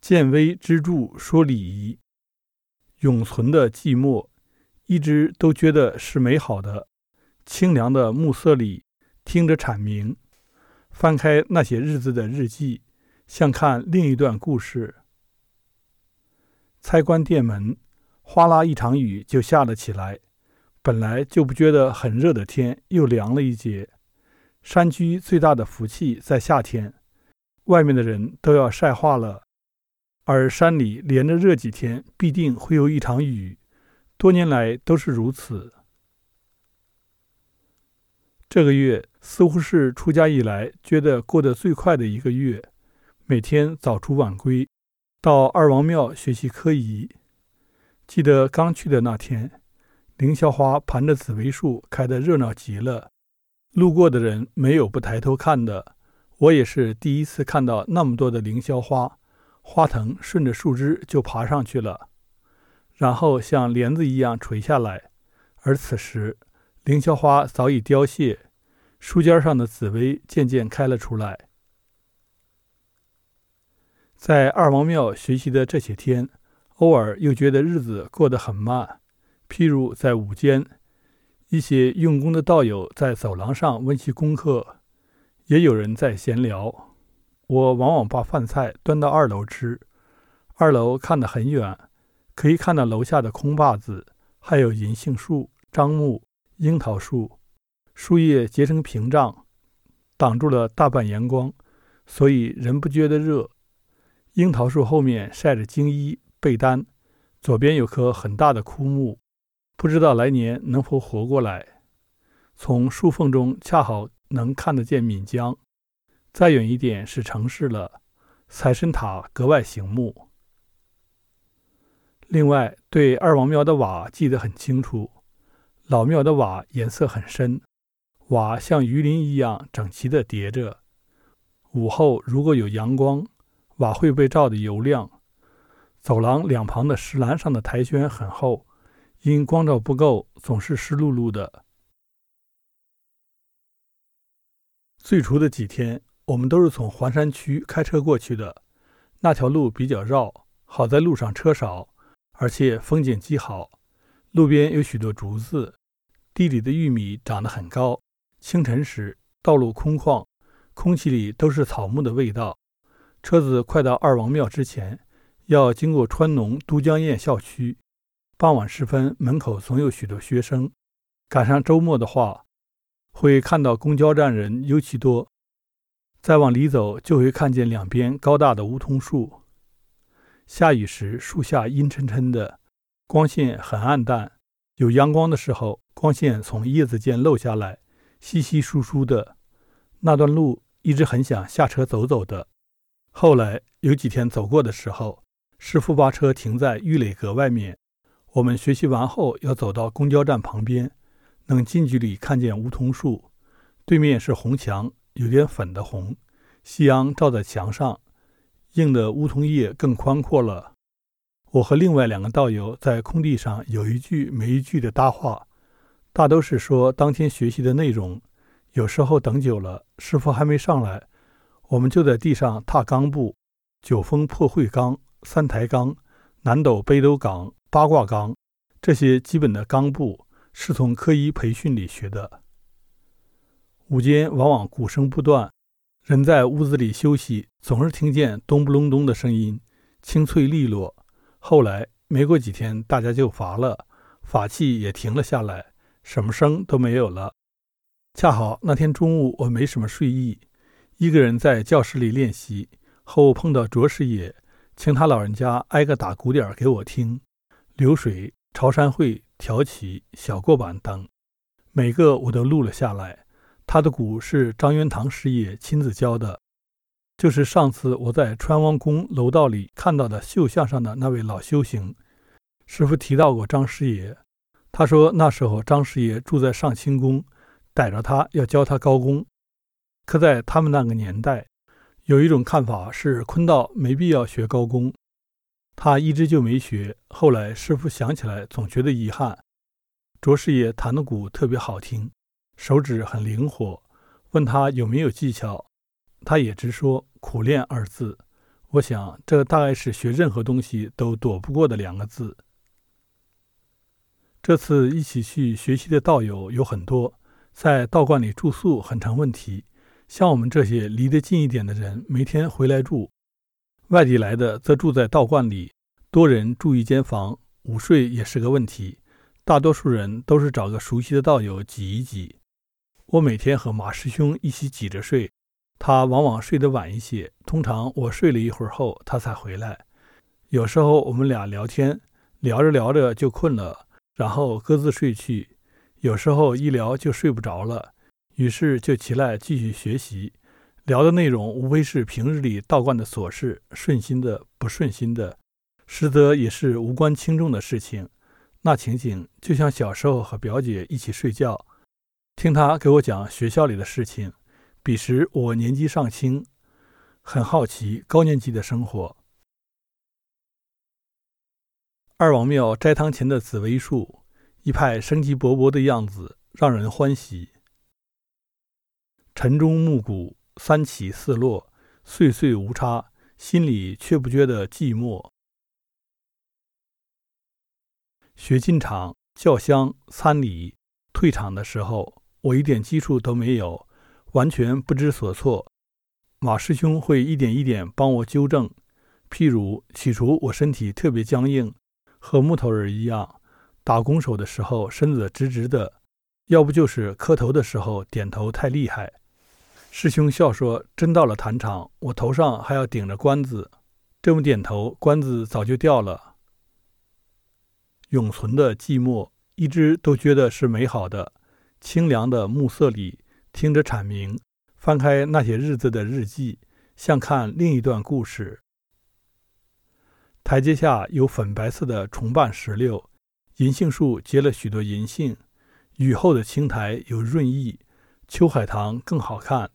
见微知著说礼仪，永存的寂寞，一直都觉得是美好的。清凉的暮色里，听着蝉鸣，翻开那些日子的日记，像看另一段故事。猜关店门，哗啦一场雨就下了起来。本来就不觉得很热的天，又凉了一截。山居最大的福气在夏天，外面的人都要晒化了，而山里连着热几天，必定会有一场雨。多年来都是如此。这个月似乎是出家以来觉得过得最快的一个月，每天早出晚归，到二王庙学习科仪。记得刚去的那天，凌霄花盘着紫薇树，开得热闹极了，路过的人没有不抬头看的。我也是第一次看到那么多的凌霄花，花藤顺着树枝就爬上去了，然后像帘子一样垂下来，而此时。凌霄花早已凋谢，树尖上的紫薇渐渐开了出来。在二王庙学习的这些天，偶尔又觉得日子过得很慢。譬如在午间，一些用功的道友在走廊上温习功课，也有人在闲聊。我往往把饭菜端到二楼吃，二楼看得很远，可以看到楼下的空坝子，还有银杏树、樟木。樱桃树树叶结成屏障，挡住了大半阳光，所以人不觉得热。樱桃树后面晒着经衣被单，左边有棵很大的枯木，不知道来年能否活过来。从树缝中恰好能看得见岷江，再远一点是城市了。财神塔格外醒目。另外，对二王庙的瓦记得很清楚。老庙的瓦颜色很深，瓦像鱼鳞一样整齐地叠着。午后如果有阳光，瓦会被照得油亮。走廊两旁的石栏上的苔藓很厚，因光照不够，总是湿漉漉的。最初的几天，我们都是从环山区开车过去的，那条路比较绕，好在路上车少，而且风景极好，路边有许多竹子。地里的玉米长得很高。清晨时，道路空旷，空气里都是草木的味道。车子快到二王庙之前，要经过川农都江堰校区。傍晚时分，门口总有许多学生。赶上周末的话，会看到公交站人尤其多。再往里走，就会看见两边高大的梧桐树。下雨时，树下阴沉沉的，光线很暗淡。有阳光的时候，光线从叶子间漏下来，稀稀疏疏的。那段路一直很想下车走走的。后来有几天走过的时候，师傅把车停在玉垒阁外面。我们学习完后要走到公交站旁边，能近距离看见梧桐树，对面是红墙，有点粉的红，夕阳照在墙上，映的梧桐叶更宽阔了。我和另外两个道友在空地上有一句没一句的搭话，大都是说当天学习的内容。有时候等久了，师傅还没上来，我们就在地上踏钢步：九峰破会钢、三抬杠、南斗北斗岗、八卦杠，这些基本的钢步是从科一培训里学的。午间往往鼓声不断，人在屋子里休息，总是听见咚不隆咚的声音，清脆利落。后来没过几天，大家就乏了，法器也停了下来，什么声都没有了。恰好那天中午我没什么睡意，一个人在教室里练习，后碰到卓师爷，请他老人家挨个打鼓点给我听，流水、潮山会、调旗、小过板等，每个我都录了下来。他的鼓是张元堂师爷亲自教的。就是上次我在川王宫楼道里看到的绣像上的那位老修行师傅提到过张师爷，他说那时候张师爷住在上清宫，逮着他要教他高功。可在他们那个年代，有一种看法是坤道没必要学高功，他一直就没学。后来师傅想起来，总觉得遗憾。卓师爷弹的鼓特别好听，手指很灵活，问他有没有技巧。他也直说“苦练”二字，我想，这大概是学任何东西都躲不过的两个字。这次一起去学习的道友有很多，在道观里住宿很成问题。像我们这些离得近一点的人，每天回来住；外地来的则住在道观里，多人住一间房，午睡也是个问题。大多数人都是找个熟悉的道友挤一挤。我每天和马师兄一起挤着睡，他往往睡得晚一些，通常我睡了一会儿后，他才回来。有时候我们俩聊天，聊着聊着就困了。然后各自睡去，有时候一聊就睡不着了，于是就起来继续学习。聊的内容无非是平日里道观的琐事，顺心的、不顺心的，实则也是无关轻重的事情。那情景就像小时候和表姐一起睡觉，听他给我讲学校里的事情。彼时我年纪尚轻，很好奇高年级的生活。二王庙斋堂前的紫薇树，一派生机勃勃的样子，让人欢喜。晨钟暮鼓，三起四落，岁岁无差，心里却不觉得寂寞。学进场、叫香、参礼、退场的时候，我一点基础都没有，完全不知所措。马师兄会一点一点帮我纠正，譬如起初我身体特别僵硬。和木头人一样，打拱手的时候身子直直的，要不就是磕头的时候点头太厉害。师兄笑说：“真到了坛场，我头上还要顶着冠子，这么点头，冠子早就掉了。”永存的寂寞，一直都觉得是美好的。清凉的暮色里，听着蝉鸣，翻开那些日子的日记，像看另一段故事。台阶下有粉白色的重瓣石榴，银杏树结了许多银杏。雨后的青苔有润意，秋海棠更好看。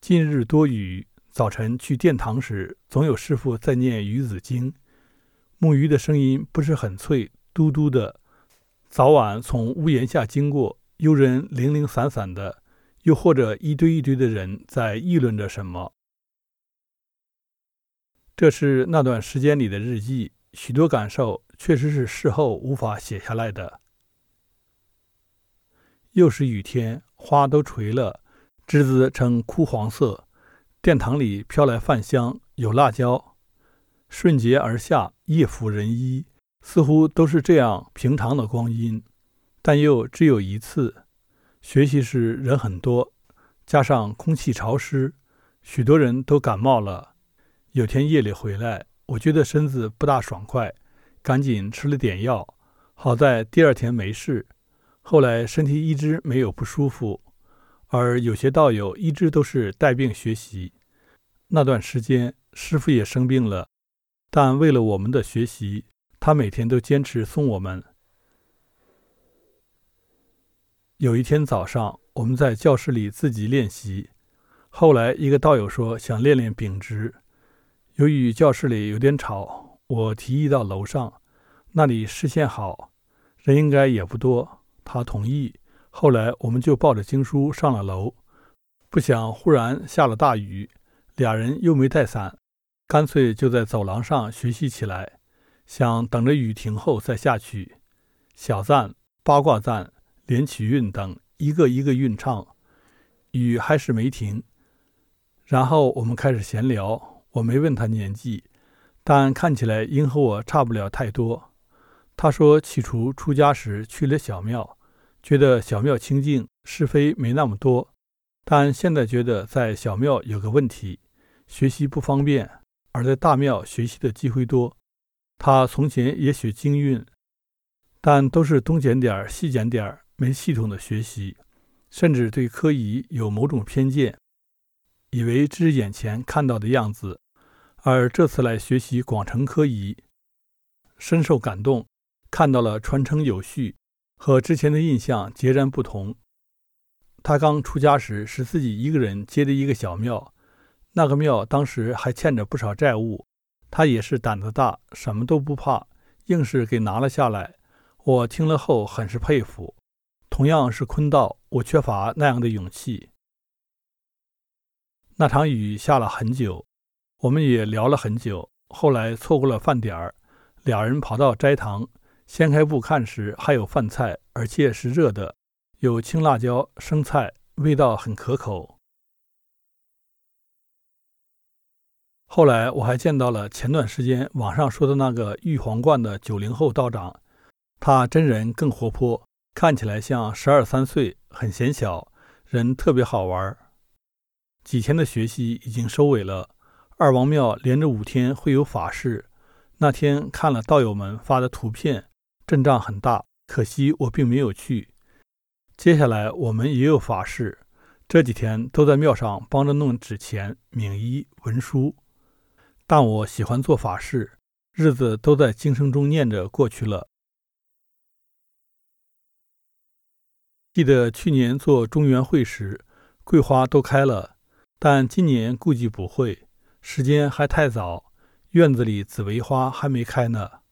近日多雨，早晨去殿堂时，总有师傅在念《鱼子经》，木鱼的声音不是很脆，嘟嘟的。早晚从屋檐下经过，有人零零散散的，又或者一堆一堆的人在议论着什么。这是那段时间里的日记，许多感受确实是事后无法写下来的。又是雨天，花都垂了，枝子呈枯黄色。殿堂里飘来饭香，有辣椒。瞬节而下，夜抚人衣，似乎都是这样平常的光阴，但又只有一次。学习时人很多，加上空气潮湿，许多人都感冒了。有天夜里回来，我觉得身子不大爽快，赶紧吃了点药。好在第二天没事。后来身体一直没有不舒服，而有些道友一直都是带病学习。那段时间，师傅也生病了，但为了我们的学习，他每天都坚持送我们。有一天早上，我们在教室里自己练习。后来一个道友说想练练秉直。由于教室里有点吵，我提议到楼上，那里视线好，人应该也不多。他同意。后来我们就抱着经书上了楼，不想忽然下了大雨，俩人又没带伞，干脆就在走廊上学习起来，想等着雨停后再下去。小赞、八卦赞、连曲韵等一个一个韵唱，雨还是没停。然后我们开始闲聊。我没问他年纪，但看起来应和我差不了太多。他说起初出家时去了小庙，觉得小庙清净，是非没那么多。但现在觉得在小庙有个问题，学习不方便，而在大庙学习的机会多。他从前也学经韵，但都是东捡点儿西捡点儿没系统的学习，甚至对科仪有某种偏见，以为只眼前看到的样子。而这次来学习广成科仪，深受感动，看到了传承有序，和之前的印象截然不同。他刚出家时是自己一个人接的一个小庙，那个庙当时还欠着不少债务，他也是胆子大，什么都不怕，硬是给拿了下来。我听了后很是佩服。同样是坤道，我缺乏那样的勇气。那场雨下了很久。我们也聊了很久。后来错过了饭点儿，俩人跑到斋堂，掀开布看时，还有饭菜，而且是热的，有青辣椒、生菜，味道很可口。后来我还见到了前段时间网上说的那个玉皇观的九零后道长，他真人更活泼，看起来像十二三岁，很显小，人特别好玩。几天的学习已经收尾了，二王庙连着五天会有法事。那天看了道友们发的图片，阵仗很大，可惜我并没有去。接下来我们也有法事，这几天都在庙上帮着弄纸钱、冥衣、文书。但我喜欢做法事，日子都在经声中念着过去了。记得去年做中原会时，桂花都开了，但今年估计不会，时间还太早，院子里紫薇花还没开呢。